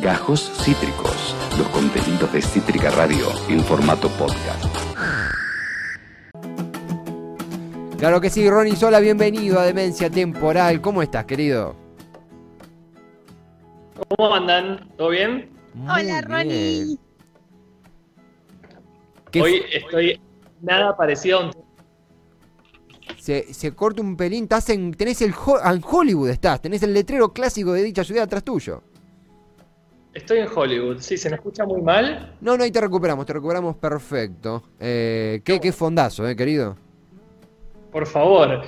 Gajos Cítricos, los contenidos de Cítrica Radio en formato podcast. Claro que sí, Ronnie Sola, bienvenido a Demencia Temporal. ¿Cómo estás, querido? ¿Cómo andan? ¿Todo bien? Muy Hola, Ronnie. bien. ¿Qué Hoy estoy nada parecido a un... se, se corta un pelín, estás en, tenés el en Hollywood, estás, tenés el letrero clásico de dicha ciudad atrás tuyo. Estoy en Hollywood, sí, se me escucha muy mal. No, no, ahí te recuperamos, te recuperamos perfecto. Eh, qué, qué fondazo, eh, querido. Por favor.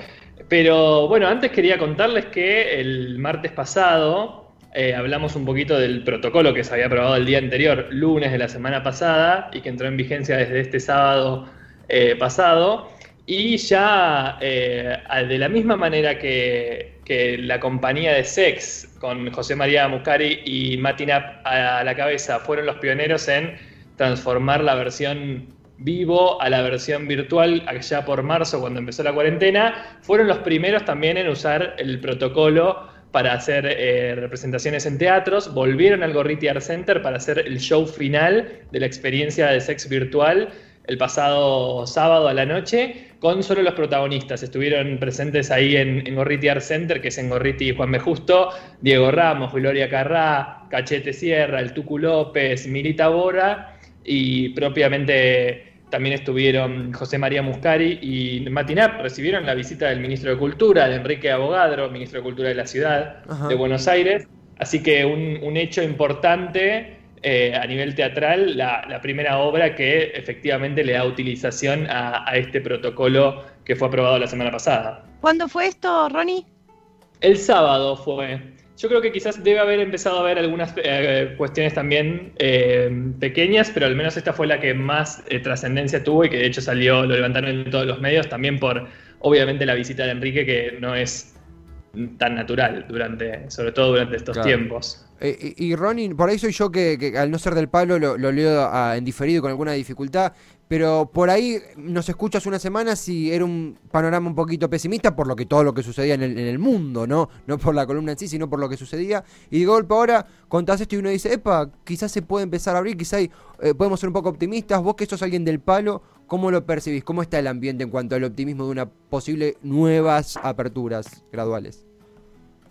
Pero bueno, antes quería contarles que el martes pasado eh, hablamos un poquito del protocolo que se había aprobado el día anterior, lunes de la semana pasada, y que entró en vigencia desde este sábado eh, pasado. Y ya eh, de la misma manera que, que la compañía de Sex, con José María Muscari y Matinap a la cabeza, fueron los pioneros en transformar la versión vivo a la versión virtual allá por marzo cuando empezó la cuarentena, fueron los primeros también en usar el protocolo para hacer eh, representaciones en teatros, volvieron al Gorriti Art Center para hacer el show final de la experiencia de sex virtual el pasado sábado a la noche con solo los protagonistas. Estuvieron presentes ahí en, en Gorriti Art Center, que es en Gorriti y Juan B. Justo, Diego Ramos, Gloria Carrá, Cachete Sierra, el Tucu López, Milita Bora y propiamente también estuvieron José María Muscari y Matinap, recibieron la visita del ministro de Cultura, de Enrique Abogadro, ministro de Cultura de la ciudad Ajá. de Buenos Aires. Así que un, un hecho importante eh, a nivel teatral, la, la primera obra que efectivamente le da utilización a, a este protocolo que fue aprobado la semana pasada. ¿Cuándo fue esto, Ronnie? El sábado fue. Yo creo que quizás debe haber empezado a haber algunas eh, cuestiones también eh, pequeñas, pero al menos esta fue la que más trascendencia tuvo y que de hecho salió, lo levantaron en todos los medios, también por obviamente la visita de Enrique, que no es tan natural durante, sobre todo durante estos Claro. tiempos. Eh, y, y Ronnie, por ahí soy yo que, que al no ser del palo lo, lo leo en diferido y con alguna dificultad, pero por ahí nos escuchas una semana si era un panorama un poquito pesimista por lo que todo lo que sucedía en el, en el mundo, ¿no? No por la columna en sí, sino por lo que sucedía. Y de golpe ahora contás esto y uno dice, epa, quizás se puede empezar a abrir, quizás hay- eh, podemos ser un poco optimistas. Vos que sos alguien del palo, ¿cómo lo percibís? ¿Cómo está el ambiente en cuanto al optimismo de una posible nuevas aperturas graduales?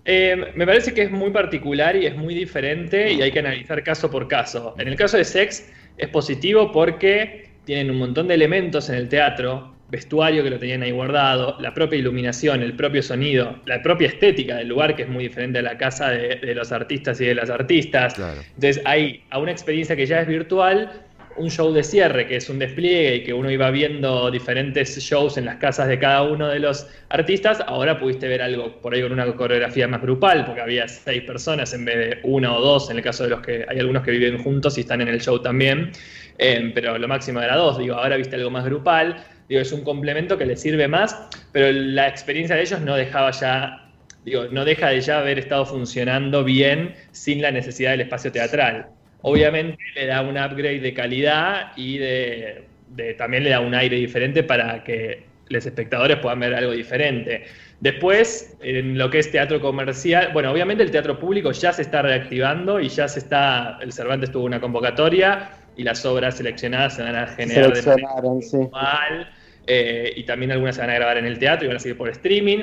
Eh, me parece que es muy particular y es muy diferente y hay que analizar caso por caso. En el caso de Sex es positivo porque tienen un montón de elementos en el teatro, vestuario que lo tenían ahí guardado, la propia iluminación, el propio sonido, la propia estética del lugar que es muy diferente a la casa de, de los artistas y de las artistas. Claro. Entonces hay a una experiencia que ya es virtual, un show de cierre que es un despliegue y que uno iba viendo diferentes shows en las casas de cada uno de los artistas, ahora pudiste ver algo por ahí con una coreografía más grupal, porque había seis personas en vez de una o dos, en el caso de los que hay algunos que viven juntos y están en el show también, Eh, pero lo máximo era dos, digo, ahora viste algo más grupal, digo, es un complemento que le sirve más, pero la experiencia de ellos no dejaba ya digo, no deja de ya haber estado funcionando bien sin la necesidad del espacio teatral. Obviamente le da un upgrade de calidad y de, de- también le da un aire diferente para que los espectadores puedan ver algo diferente. Después, en lo que es teatro comercial, bueno, obviamente el teatro público ya se está reactivando y ya se está, el Cervantes tuvo una convocatoria y las obras seleccionadas se van a generar de manera sí. eh, y también algunas se van a grabar en el teatro y van a seguir por streaming.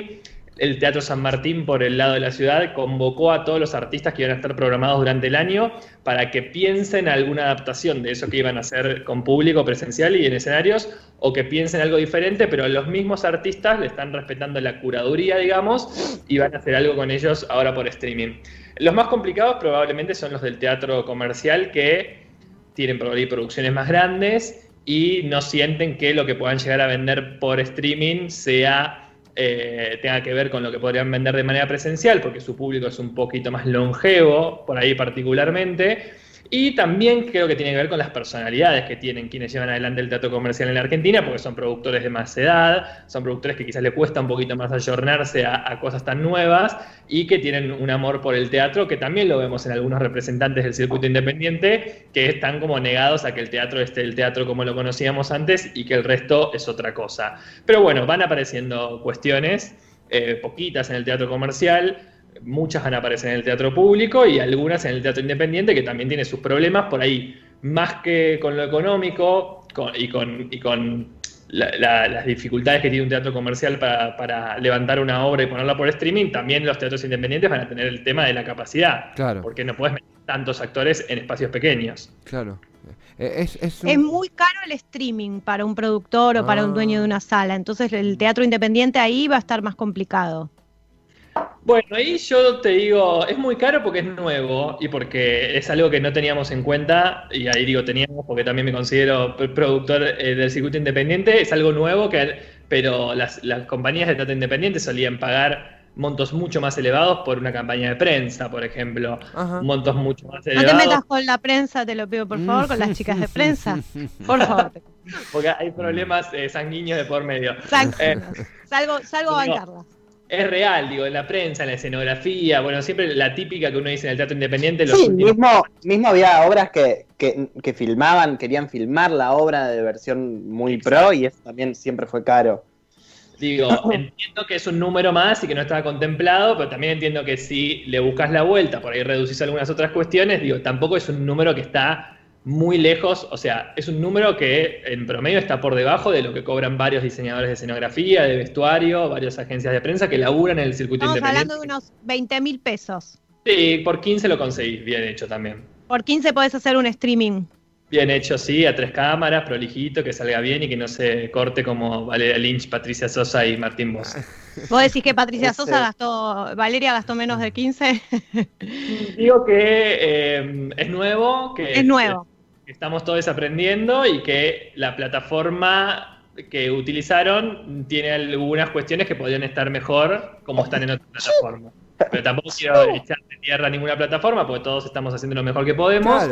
El Teatro San Martín, por el lado de la ciudad, convocó a todos los artistas que iban a estar programados durante el año para que piensen alguna adaptación de eso que iban a hacer con público presencial y en escenarios, o que piensen algo diferente, pero los mismos artistas le están respetando la curaduría, digamos, y van a hacer algo con ellos ahora por streaming. Los más complicados probablemente son los del teatro comercial que tienen producciones más grandes y no sienten que lo que puedan llegar a vender por streaming sea eh, tenga que ver con lo que podrían vender de manera presencial, porque su público es un poquito más longevo, por ahí particularmente. Y también creo que tiene que ver con las personalidades que tienen quienes llevan adelante el teatro comercial en la Argentina, porque son productores de más edad, son productores que quizás le cuesta un poquito más ayornarse a, cosas tan nuevas y que tienen un amor por el teatro, que también lo vemos en algunos representantes del circuito independiente, que están como negados a que el teatro esté el teatro como lo conocíamos antes y que el resto es otra cosa. Pero bueno, van apareciendo cuestiones, eh, poquitas en el teatro comercial, muchas van a aparecer en el teatro público y algunas en el teatro independiente, que también tiene sus problemas por ahí, más que con lo económico y con, y con las dificultades que tiene un teatro comercial para, para, levantar una obra y ponerla por streaming, también los teatros independientes van a tener el tema de la capacidad. Claro. Porque no puedes meter tantos actores en espacios pequeños. Claro. Eh, es, es, es, muy caro el streaming para un productor o para un dueño de una sala, entonces el teatro independiente ahí va a estar más complicado. Bueno, ahí yo te digo, es muy caro porque es nuevo y porque es algo que no teníamos en cuenta, y ahí digo teníamos porque también me considero productor eh, del circuito independiente, es algo nuevo, que, pero las, las compañías de teatro independiente solían pagar montos mucho más elevados por una campaña de prensa, por ejemplo. Ajá. Montos mucho más elevados. No te metas con la prensa, te lo pido por favor, con las chicas de prensa. Por favor. Porque hay problemas eh, sanguíneos de por medio. Eh, salgo salgo a bancarlas es real, digo, en la prensa, en la escenografía, bueno, siempre la típica que uno dice en el teatro independiente. Los sí, mismo, mismo había obras que, que, filmaban, querían filmar la obra de versión muy pro y eso también siempre fue caro. Digo, entiendo que es un número más y que no estaba contemplado, pero también entiendo que si le buscas la vuelta, por ahí reducís algunas otras cuestiones, digo, tampoco es un número que está muy lejos, o sea, es un número que en promedio está por debajo de lo que cobran varios diseñadores de escenografía, de vestuario, varias agencias de prensa que laburan en el circuito Estamos independiente. hablando de unos 20 mil pesos. Sí, por 15 lo conseguís, bien hecho también. Por 15 podés hacer un streaming. Bien hecho, sí, a tres cámaras, prolijito, que salga bien y que no se corte como Valeria Lynch, Patricia Sosa y Martín Bosch. ¿Vos decís que Patricia Sosa gastó, Valeria gastó menos de 15? Digo que eh, es nuevo, que es nuevo estamos todos aprendiendo y que la plataforma que utilizaron tiene algunas cuestiones que podrían estar mejor como están en otras plataformas. Pero tampoco quiero echar de tierra ninguna plataforma porque todos estamos haciendo lo mejor que podemos.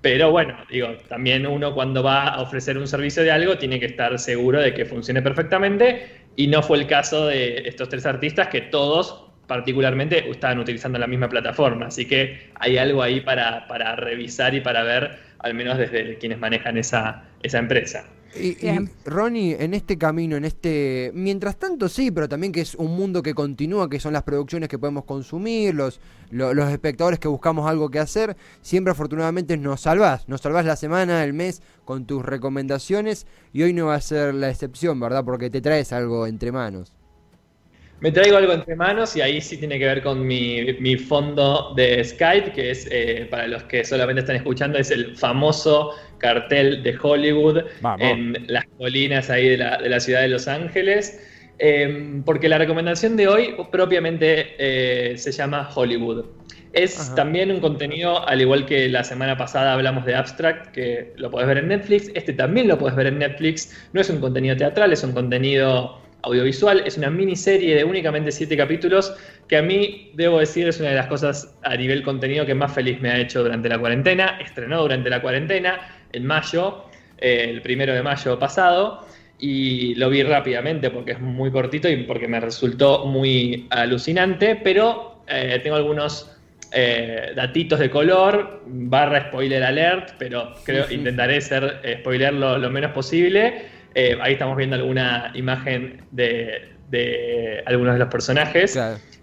Pero bueno, digo, también uno cuando va a ofrecer un servicio de algo tiene que estar seguro de que funcione perfectamente. Y no fue el caso de estos tres artistas que todos particularmente estaban utilizando la misma plataforma. Así que hay algo ahí para, para revisar y para ver al menos desde quienes manejan esa, esa empresa. Y, Ronnie, en este camino, en este. Mientras tanto, sí, pero también que es un mundo que continúa, que son las producciones que podemos consumir, los, los, espectadores que buscamos algo que hacer. Siempre, afortunadamente, nos salvás. Nos salvás la semana, el mes, con tus recomendaciones. Y hoy no va a ser la excepción, ¿verdad? Porque te traes algo entre manos. Me traigo algo entre manos y ahí sí tiene que ver con mi, fondo de Skype, que es, eh, para los que solamente están escuchando, es el famoso cartel de Hollywood en las colinas ahí de la, ciudad de Los Ángeles. Em, porque la recomendación de hoy propiamente eh, se llama Hollywood. Es también un contenido, al igual que la semana pasada hablamos de Abstract, que lo puedes ver en Netflix, este también lo puedes ver en Netflix. No es un contenido teatral, es un contenido audiovisual. Es una miniserie de únicamente siete capítulos que a mí, debo decir, es una de las cosas a nivel contenido que más feliz me ha hecho durante la cuarentena. Estrenó durante la cuarentena, en mayo, eh, el primero de mayo pasado, y lo vi rápidamente porque es muy cortito y porque me resultó muy alucinante, pero eh, tengo algunos... Eh, datitos de color, barra spoiler alert, pero creo intentaré ser spoiler lo, lo menos posible. Eh, ahí estamos viendo alguna imagen de, algunos de los personajes.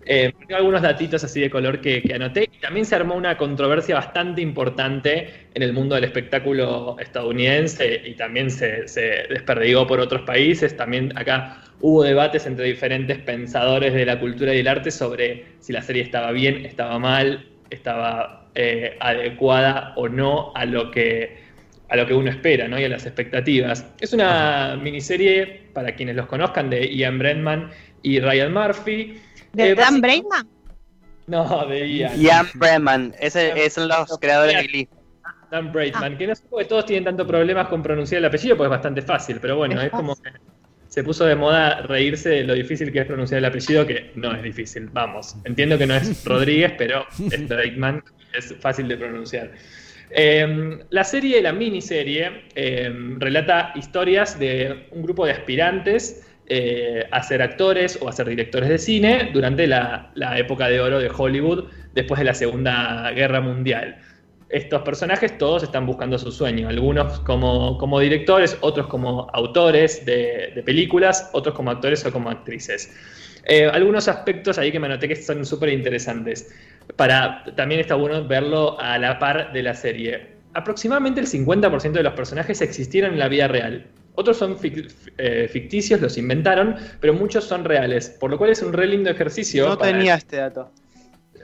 Eh, algunos datitos así de color que, anoté. Y también se armó una controversia bastante importante en el mundo del espectáculo estadounidense y también se, se, desperdigó por otros países. También acá hubo debates entre diferentes pensadores de la cultura y el arte sobre si la serie estaba bien, estaba mal, estaba eh, adecuada o no a lo que a lo que uno espera ¿no? y a las expectativas. Es una miniserie, para quienes los conozcan, de Ian Brentman y Ryan Murphy. ¿De eh, Dan Brentman? No, de Ian. Ian Brentman, ese, son los creadores de Glee. Dan Brentman, que no sé por todos tienen tanto problemas con pronunciar el apellido, pues es bastante fácil, pero bueno, es, como que se puso de moda reírse de lo difícil que es pronunciar el apellido, que no es difícil, vamos. Entiendo que no es Rodríguez, pero es Brentman, es fácil de pronunciar. Em, la serie, la miniserie, em, relata historias de un grupo de aspirantes eh, a ser actores o a ser directores de cine durante la, época de oro de Hollywood después de la Segunda Guerra Mundial. Estos personajes todos están buscando su sueño, algunos como, como directores, otros como autores de, de películas, otros como actores o como actrices. Eh, algunos aspectos ahí que me anoté que son súper interesantes. Para, también está bueno verlo a la par de la serie. Aproximadamente el 50% de los personajes existieron en la vida real. Otros son eh, ficticios, los inventaron, pero muchos son reales, por lo cual es un re lindo ejercicio. No tenía este dato.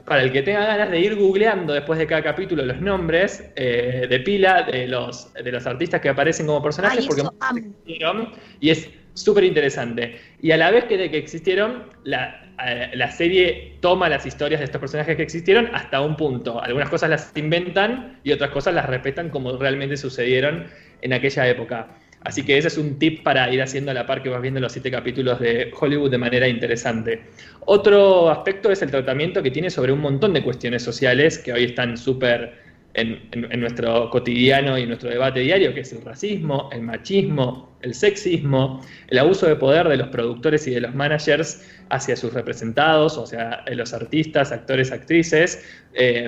Para el que tenga ganas de ir googleando después de cada capítulo los nombres eh, de pila de los, de los artistas que aparecen como personajes, porque existieron, y es súper interesante. Y a la vez que de que existieron, la, eh, la serie toma las historias de estos personajes que existieron hasta un punto. Algunas cosas las inventan y otras cosas las respetan como realmente sucedieron en aquella época. Así que ese es un tip para ir haciendo a la par que vas viendo los siete capítulos de Hollywood de manera interesante. Otro aspecto es el tratamiento que tiene sobre un montón de cuestiones sociales que hoy están súper en, nuestro cotidiano y en nuestro debate diario, que es el racismo, el machismo, el sexismo, el abuso de poder de los productores y de los managers hacia sus representados, o sea, los artistas, actores, actrices. Eh,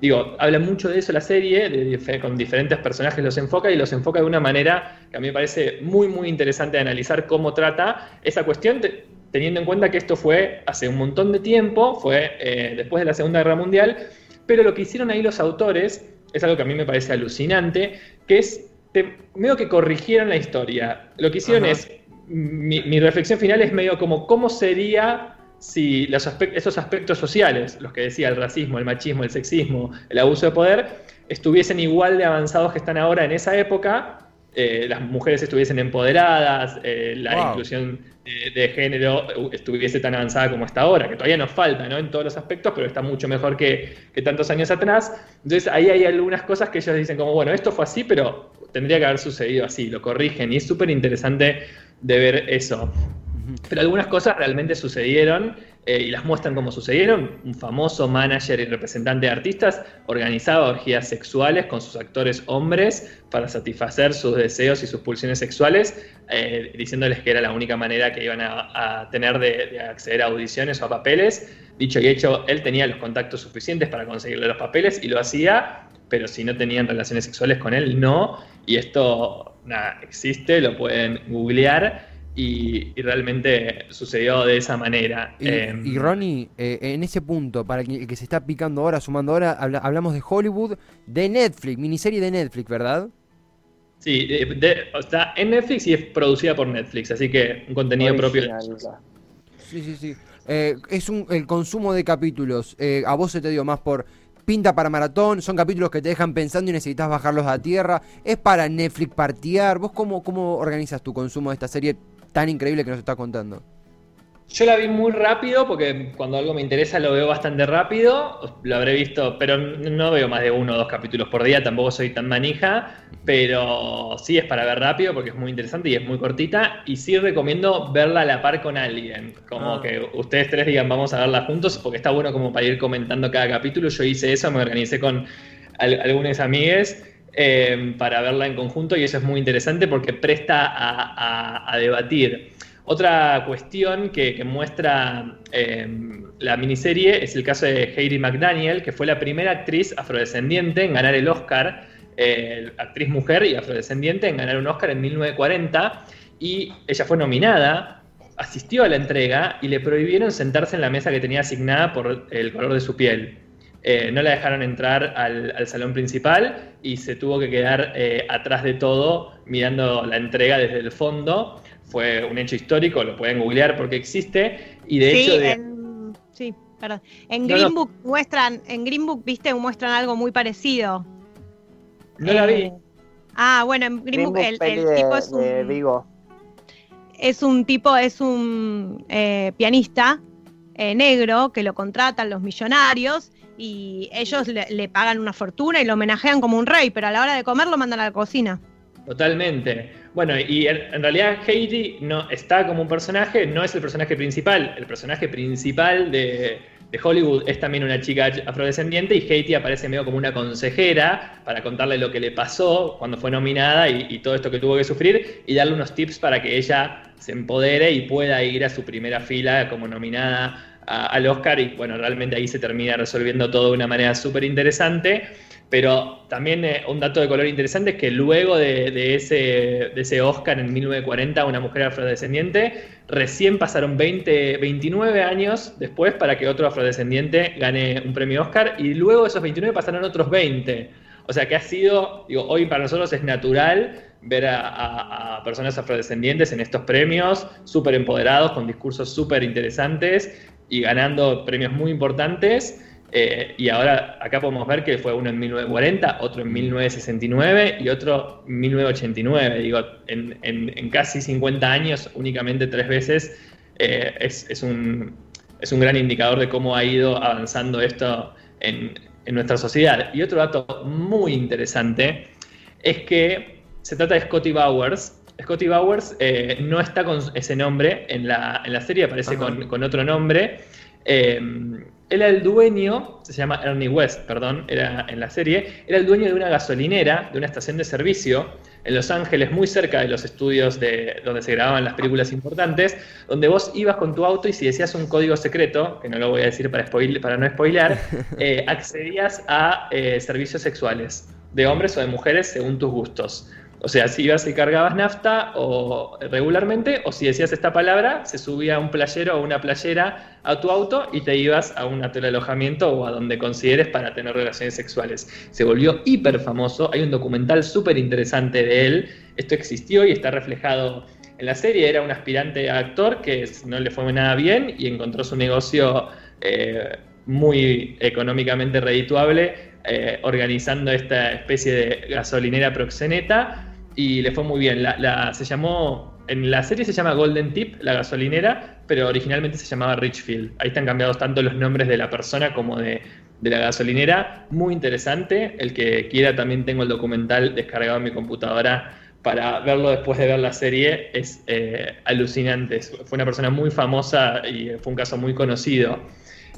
digo, habla mucho de eso la serie, con diferentes personajes los enfoca y los enfoca de una manera que a mí me parece muy, muy interesante de analizar cómo trata esa cuestión, teniendo en cuenta que esto fue hace un montón de tiempo, fue eh, después de la Segunda Guerra Mundial, pero lo que hicieron ahí los autores es algo que a mí me parece alucinante, que es, medio que corrigieron la historia. Lo que hicieron es, mi, mi reflexión final es medio como cómo sería si esos aspectos sociales, los que decía el racismo, el machismo, el sexismo, el abuso de poder, estuviesen igual de avanzados que están ahora en esa época, eh, las mujeres estuviesen empoderadas, eh, la inclusión de, género estuviese tan avanzada como está ahora, que todavía nos falta ¿no? en todos los aspectos, pero está mucho mejor que, que tantos años atrás. Entonces ahí hay algunas cosas que ellos dicen como, bueno, esto fue así, pero tendría que haber sucedido así, lo corrigen y es súper interesante de ver eso. Pero algunas cosas realmente sucedieron eh, y las muestran como sucedieron. Un famoso manager y representante de artistas organizaba orgías sexuales con sus actores hombres para satisfacer sus deseos y sus pulsiones sexuales, eh, diciéndoles que era la única manera que iban a, tener de, acceder a audiciones o a papeles. Dicho y hecho, él tenía los contactos suficientes para conseguirle los papeles y lo hacía, pero si no tenían relaciones sexuales con él, no. Y esto nada, existe, lo pueden googlear y, realmente sucedió de esa manera. Y, em, Ronnie, eh, en ese punto, para el que se está picando ahora, sumando ahora, hablamos de Hollywood, de Netflix, miniserie de Netflix, ¿verdad? Sí, está en Netflix y es producida por Netflix, así que un contenido propio. Sí, sí, sí. Eh, es un, el consumo de capítulos. Eh, a vos se te dio más por pinta para maratón, son capítulos que te dejan pensando y necesitas bajarlos a tierra. Es para Netflix partear. ¿Vos cómo, cómo organizas tu consumo de esta serie tan increíble que nos está contando? Yo la vi muy rápido porque cuando algo me interesa lo veo bastante rápido. Lo habré visto, pero no veo más de uno o dos capítulos por día, tampoco soy tan manija, pero sí es para ver rápido porque es muy interesante y es muy cortita. Y sí recomiendo verla a la par con alguien, como ah. que ustedes tres digan vamos a verla juntos porque está bueno como para ir comentando cada capítulo. Yo hice eso, me organicé con algunas amigues Em, para verla en conjunto y eso es muy interesante porque presta a, debatir. Otra cuestión que, muestra em, la miniserie es el caso de Heidi McDaniel, que fue la primera actriz afrodescendiente en ganar el Oscar, eh, actriz mujer y afrodescendiente en ganar un Oscar en 1940, y ella fue nominada, asistió a la entrega y le prohibieron sentarse en la mesa que tenía asignada por el color de su piel. Eh, no la dejaron entrar al, salón principal y se tuvo que quedar eh, atrás de todo mirando la entrega desde el fondo. Fue un hecho histórico, lo pueden googlear porque existe. Y de hecho. En, sí, perdón. En Green Book muestran, en Green Book, viste, muestran algo muy parecido. No la vi. Eh, ah, bueno, en Green, Book, el, tipo es un. Es un tipo, es un pianista negro que lo contratan los millonarios y ellos le, pagan una fortuna y lo homenajean como un rey, pero a la hora de comer lo mandan a la cocina. Totalmente. Bueno, y en, realidad Heidi no está como un personaje, no es el personaje principal. El personaje principal de, Hollywood es también una chica afrodescendiente y Heidi aparece medio como una consejera para contarle lo que le pasó cuando fue nominada y todo esto que tuvo que sufrir y darle unos tips para que ella se empodere y pueda ir a su primera fila como nominada al Oscar y bueno, realmente ahí se termina resolviendo todo de una manera súper interesante. Pero también eh, un dato de color interesante es que luego de, ese, de ese Oscar en 1940, Una mujer afrodescendiente, recién pasaron 20, 29 años después para que otro afrodescendiente gane un premio Oscar y luego de esos 29 pasaron otros 20. O sea que ha sido, digo, hoy para nosotros es natural ver a, personas afrodescendientes en estos premios, súper empoderados, con discursos súper interesantes y ganando premios muy importantes. Eh, y ahora acá podemos ver que fue uno en 1940, otro en 1969 y otro en 1989. Digo, en, casi 50 años, únicamente tres veces, eh, es, un, es, un, gran indicador de cómo ha ido avanzando esto en, nuestra sociedad. Y otro dato muy interesante es que se trata de Scotty Bowers. Scotty Bowers eh, no está con ese nombre en la, en la serie, aparece con, con, otro nombre. Eh, él era el dueño, se llama Ernie West, perdón, era en la serie, era el dueño de una gasolinera, de una estación de servicio en Los Ángeles, muy cerca de los estudios de, donde se grababan las películas importantes, donde vos ibas con tu auto y si decías un código secreto, que no lo voy a decir para, para no spoilear, eh, accedías a eh, servicios sexuales, de hombres o de mujeres según tus gustos. O sea, si ibas y cargabas nafta o regularmente, o si decías esta palabra, se subía un playero o una playera a tu auto y te ibas a un alojamiento o a donde consideres para tener relaciones sexuales. Se volvió hiper famoso, hay un documental súper interesante de él, esto existió y está reflejado en la serie, era un aspirante a actor que no le fue nada bien y encontró su negocio eh, muy económicamente redituable eh, organizando esta especie de gasolinera proxeneta y le fue muy bien. La, se llamó, en la serie se llama Golden Tip, la gasolinera, pero originalmente se llamaba Richfield. Ahí están cambiados tanto los nombres de la persona como de, la gasolinera. Muy interesante. El que quiera también tengo el documental descargado en mi computadora para verlo después de ver la serie. Es eh, alucinante. Fue una persona muy famosa y fue un caso muy conocido.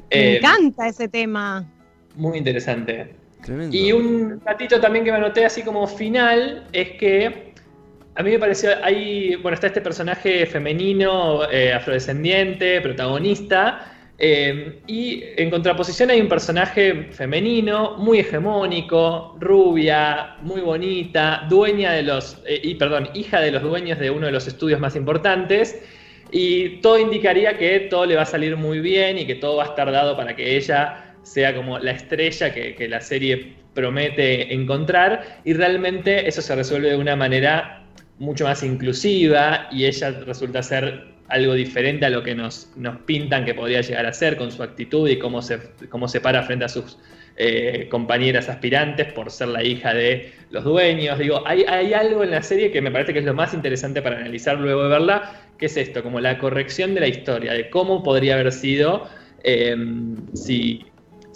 Me eh, encanta ese tema. Muy interesante. Y un ratito también que me anoté así como final es que a mí me pareció, hay, bueno, está este personaje femenino, eh, afrodescendiente, protagonista, eh, y en contraposición hay un personaje femenino, muy hegemónico, rubia, muy bonita, dueña de los, eh, y perdón, hija de los dueños de uno de los estudios más importantes, y todo indicaría que todo le va a salir muy bien y que todo va a estar dado para que ella sea como la estrella que, la serie promete encontrar y realmente eso se resuelve de una manera mucho más inclusiva y ella resulta ser algo diferente a lo que nos, nos pintan que podría llegar a ser con su actitud y cómo se, cómo se para frente a sus eh, compañeras aspirantes por ser la hija de los dueños. Digo, hay, hay, algo en la serie que me parece que es lo más interesante para analizar luego de verla, que es esto, como la corrección de la historia, de cómo podría haber sido eh, si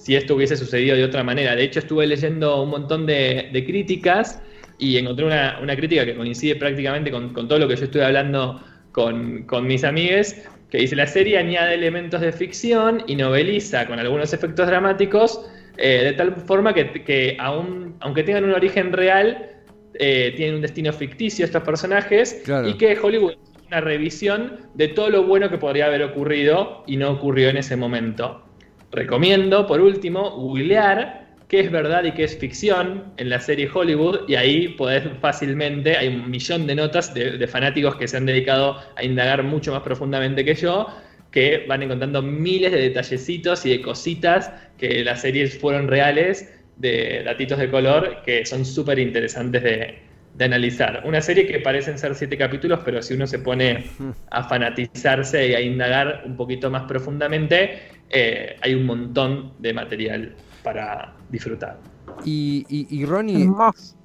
si esto hubiese sucedido de otra manera. De hecho, estuve leyendo un montón de, críticas y encontré una, crítica que coincide prácticamente con, todo lo que yo estoy hablando con, mis amigues, que dice la serie añade elementos de ficción y noveliza con algunos efectos dramáticos, eh, de tal forma que, aunque tengan un origen real, eh, tienen un destino ficticio estos personajes y que Hollywood es una revisión de todo lo bueno que podría haber ocurrido y no ocurrió en ese momento. Recomiendo, por último, googlear qué es verdad y qué es ficción en la serie Hollywood y ahí podés fácilmente, hay un millón de notas de, fanáticos que se han dedicado a indagar mucho más profundamente que yo, que van encontrando miles de detallecitos y de cositas que las series fueron reales, de datitos de color que son súper interesantes de, de analizar. Una serie que parecen ser siete capítulos, pero si uno se pone a fanatizarse y a indagar un poquito más profundamente, eh, hay un montón de material para disfrutar. Y, y, Ronnie,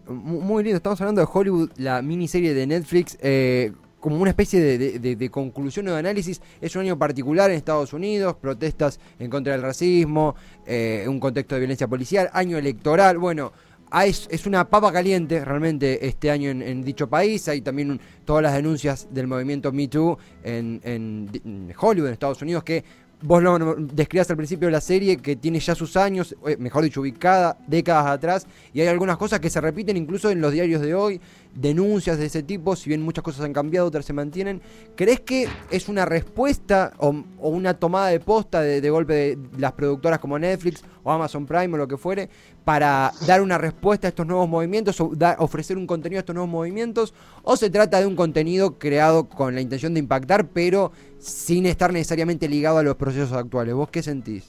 muy lindo, estamos hablando de Hollywood, la miniserie de Netflix. Eh, como una especie de, conclusión o de análisis. Es un año particular en Estados Unidos, protestas en contra del racismo, eh, un contexto de violencia policial, año electoral. Bueno, Ah, es, una papa caliente realmente este año en, dicho país. Hay también todas las denuncias del movimiento Me Too en, Hollywood, en Estados Unidos, que vos lo describías al principio de la serie, que tiene ya sus años, eh, mejor dicho, ubicada décadas atrás, y hay algunas cosas que se repiten incluso en los diarios de hoy. Denuncias de ese tipo, si bien muchas cosas han cambiado, otras se mantienen. ¿Crees que es una respuesta o, una tomada de posta de, golpe de las productoras como Netflix o Amazon Prime o lo que fuere para dar una respuesta a estos nuevos movimientos o ofrecer un contenido a estos nuevos movimientos? ¿O se trata de un contenido creado con la intención de impactar pero sin estar necesariamente ligado a los procesos actuales? ¿Vos qué sentís?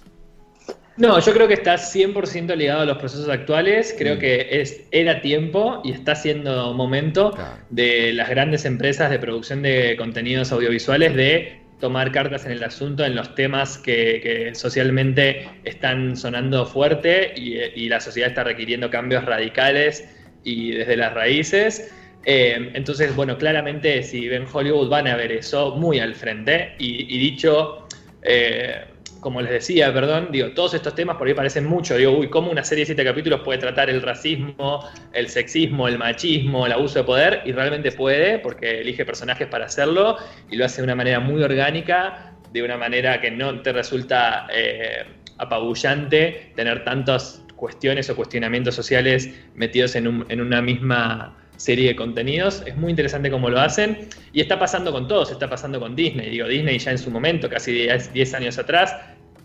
No, yo creo que está 100% ligado a los procesos actuales. Creo mm. que es, era tiempo y está siendo momento de las grandes empresas de producción de contenidos audiovisuales de tomar cartas en el asunto en los temas que, socialmente están sonando fuerte y, la sociedad está requiriendo cambios radicales y desde las raíces. Eh, entonces, bueno, claramente si ven Hollywood van a ver eso muy al frente y, dicho... Eh, como les decía, perdón, digo, todos estos temas por ahí parecen mucho. Digo, uy, ¿cómo una serie de siete capítulos puede tratar el racismo, el sexismo, el machismo, el abuso de poder? Y realmente puede, porque elige personajes para hacerlo y lo hace de una manera muy orgánica, de una manera que no te resulta eh, apabullante tener tantas cuestiones o cuestionamientos sociales metidos en, en una misma serie de contenidos. Es muy interesante cómo lo hacen. Y está pasando con todos, está pasando con Disney. Digo, Disney ya en su momento, casi 10 años atrás,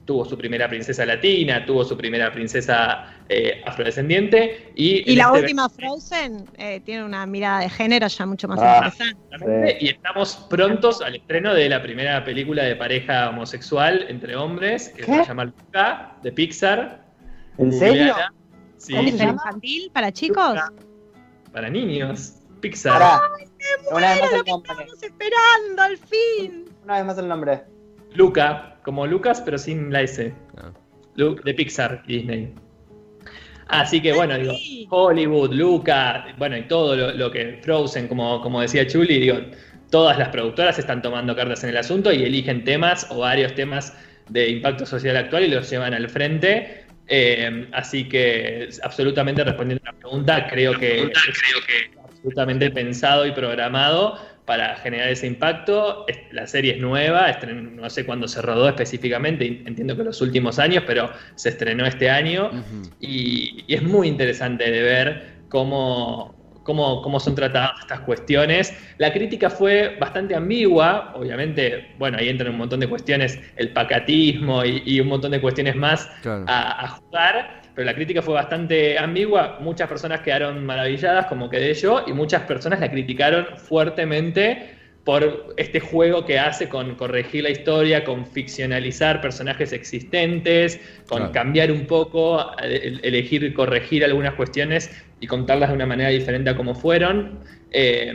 tuvo su primera princesa latina, tuvo su primera princesa eh, afrodescendiente. Y, y la este última Frozen eh, tiene una mirada de género ya mucho más ah, interesante. Y estamos prontos al estreno de la primera película de pareja homosexual entre hombres, que se llama Luca, de Pixar. ¿En serio? Sí. infantil para chicos? Para niños. Pixar. Ay, Una vez más el nombre. Estamos esperando al fin. Una vez más el nombre. Luca, como Lucas, pero sin la S. Ah. de Pixar, Disney. Así que bueno, digo, Hollywood, Luca, bueno, y todo lo, que Frozen, como, como decía Chuli, digo, todas las productoras están tomando cartas en el asunto y eligen temas o varios temas de impacto social actual y los llevan al frente eh, así que absolutamente respondiendo a la pregunta, creo que, creo que absolutamente pensado y programado para generar ese impacto. La serie es nueva, no sé cuándo se rodó específicamente, entiendo que los últimos años, pero se estrenó este año y, es muy interesante de ver cómo, cómo, cómo, son tratadas estas cuestiones. La crítica fue bastante ambigua, obviamente, bueno, ahí entran un montón de cuestiones, el pacatismo y, un montón de cuestiones más a, jugar, pero la crítica fue bastante ambigua, muchas personas quedaron maravilladas, como quedé yo, y muchas personas la criticaron fuertemente por este juego que hace con corregir la historia, con ficcionalizar personajes existentes, con cambiar un poco, elegir corregir algunas cuestiones y contarlas de una manera diferente a como fueron, eh,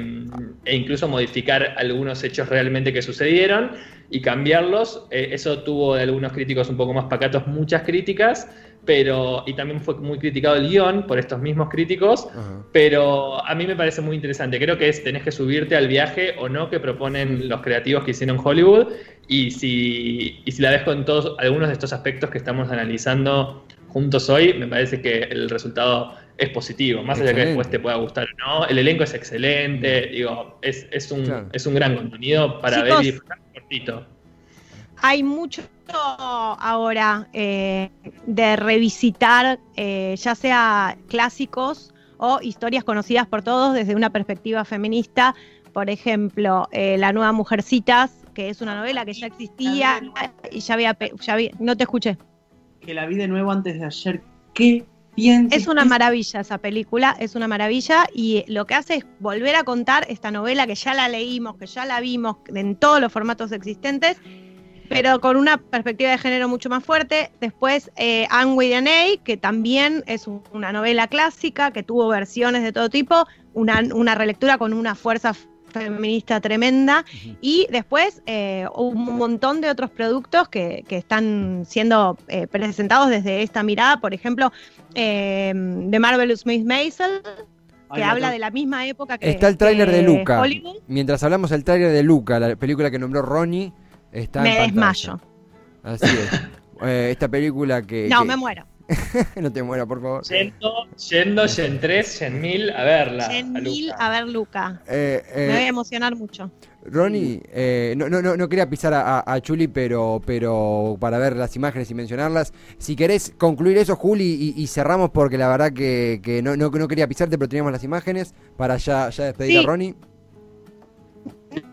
e incluso modificar algunos hechos realmente que sucedieron y cambiarlos. Eh, eso tuvo de algunos críticos un poco más pacatos muchas críticas, pero y también fue muy criticado el guion por estos mismos críticos, pero a mí me parece muy interesante. Creo que es tenés que subirte al viaje o no que proponen los creativos que hicieron Hollywood y si, y si la ves con todos algunos de estos aspectos que estamos analizando juntos hoy, me parece que el resultado es positivo, más allá de que después te pueda gustar o no. El elenco es excelente, digo, es, es, un, es un gran contenido para ver y disfrutar cortito. Hay mucho ahora eh, de revisitar, eh, ya sea clásicos o historias conocidas por todos desde una perspectiva feminista. Por ejemplo, eh, La Nueva Mujercitas, que es una novela que ya existía y ya había, ya había. No te escuché. Que la vi de nuevo antes de ayer. ¿Qué es una maravilla esa película, es una maravilla y lo que hace es volver a contar esta novela que ya la leímos, que ya la vimos en todos los formatos existentes, pero con una perspectiva de género mucho más fuerte. Después, eh, Anne with que también es una novela clásica, que tuvo versiones de todo tipo, una, una relectura con una fuerza feminista tremenda. Y después eh, un montón de otros productos que, están siendo eh, presentados desde esta mirada. Por ejemplo, eh, The Marvelous Miss Maisel, que habla de la misma época que. Está el tráiler de Luca. Mientras hablamos el tráiler de Luca, la película que nombró Ronnie, está Me desmayo. Así es. esta película que. No, me muero. no te mueras, por favor. Yendo, yendo Gen 3, Gen 1000 a verla. Gen 1000 a, ver Luca. Eh, me voy a eh, emocionar mucho. Ronnie, eh, no, no, no, quería pisar a, Chuli, pero, pero para ver las imágenes y mencionarlas. Si querés concluir eso, Juli, y, cerramos porque la verdad que, no, no, quería pisarte, pero teníamos las imágenes para ya, ya despedir a Ronnie.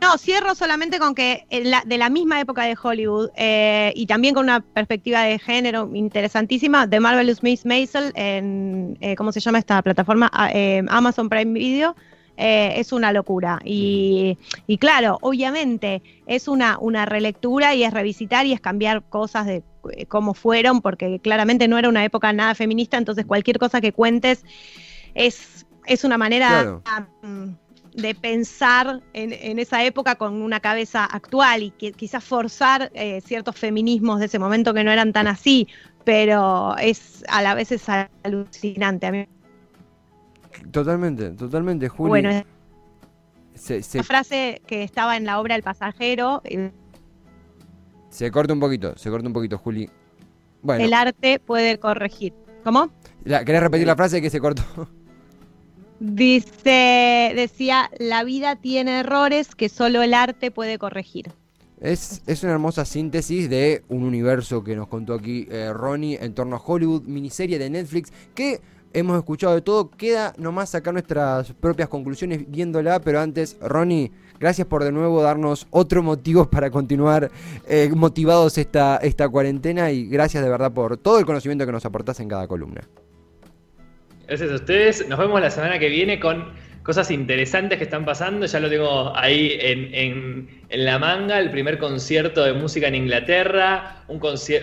No, cierro solamente con que de la misma época de Hollywood eh, y también con una perspectiva de género interesantísima, The Marvelous Miss Maisel en, eh, ¿cómo se llama esta plataforma? Ah, eh, Amazon Prime Video. es una locura. Y, claro, obviamente es una, una relectura y es revisitar y es cambiar cosas de cómo fueron, porque claramente no era una época nada feminista, entonces cualquier cosa que cuentes es, es una manera de pensar en, esa época con una cabeza actual y que quizás forzar eh, ciertos feminismos de ese momento que no eran tan así, pero es a la vez es alucinante. A mí. Totalmente, totalmente, Juli. Bueno, la frase que estaba en la obra El pasajero. Eh, se corta un poquito, se corta un poquito, Juli. Bueno. El arte puede corregir. ¿Cómo? ¿Querés repetir la frase que se cortó? Dice, decía, la vida tiene errores que solo el arte puede corregir. Es, una hermosa síntesis de un universo que nos contó aquí eh, Ronnie en torno a Hollywood, miniserie de Netflix, que hemos escuchado de todo. Queda nomás sacar nuestras propias conclusiones viéndola, pero antes, Ronnie, gracias por de nuevo darnos otro motivo para continuar eh, motivados esta, esta cuarentena y gracias de verdad por todo el conocimiento que nos aportás en cada columna. Gracias a ustedes. Nos vemos la semana que viene con cosas interesantes que están pasando. Ya lo tengo ahí en, la manga, el primer concierto de música en Inglaterra, un,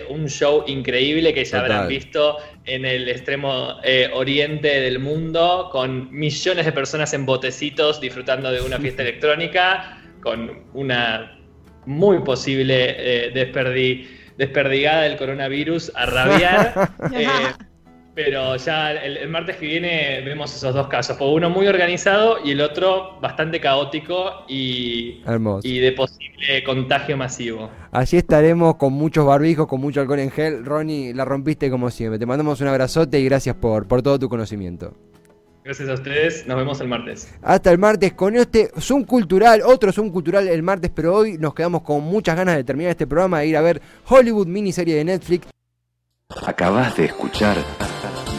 un show increíble que ya habrán visto en el extremo eh, oriente del mundo, con millones de personas en botecitos disfrutando de una fiesta electrónica, con una muy posible eh, desperdigada del coronavirus a rabiar. Eh, pero ya el, martes que viene vemos esos dos casos, uno muy organizado y el otro bastante caótico y, y de posible contagio masivo. Allí estaremos con muchos barbijos, con mucho alcohol en gel. Ronnie, la rompiste como siempre. Te mandamos un abrazote y gracias por, por todo tu conocimiento. Gracias a ustedes, nos vemos el martes. Hasta el martes con este Zoom Cultural, otro Zoom Cultural el martes, pero hoy nos quedamos con muchas ganas de terminar este programa e ir a ver Hollywood miniserie de Netflix. Acabas de escuchar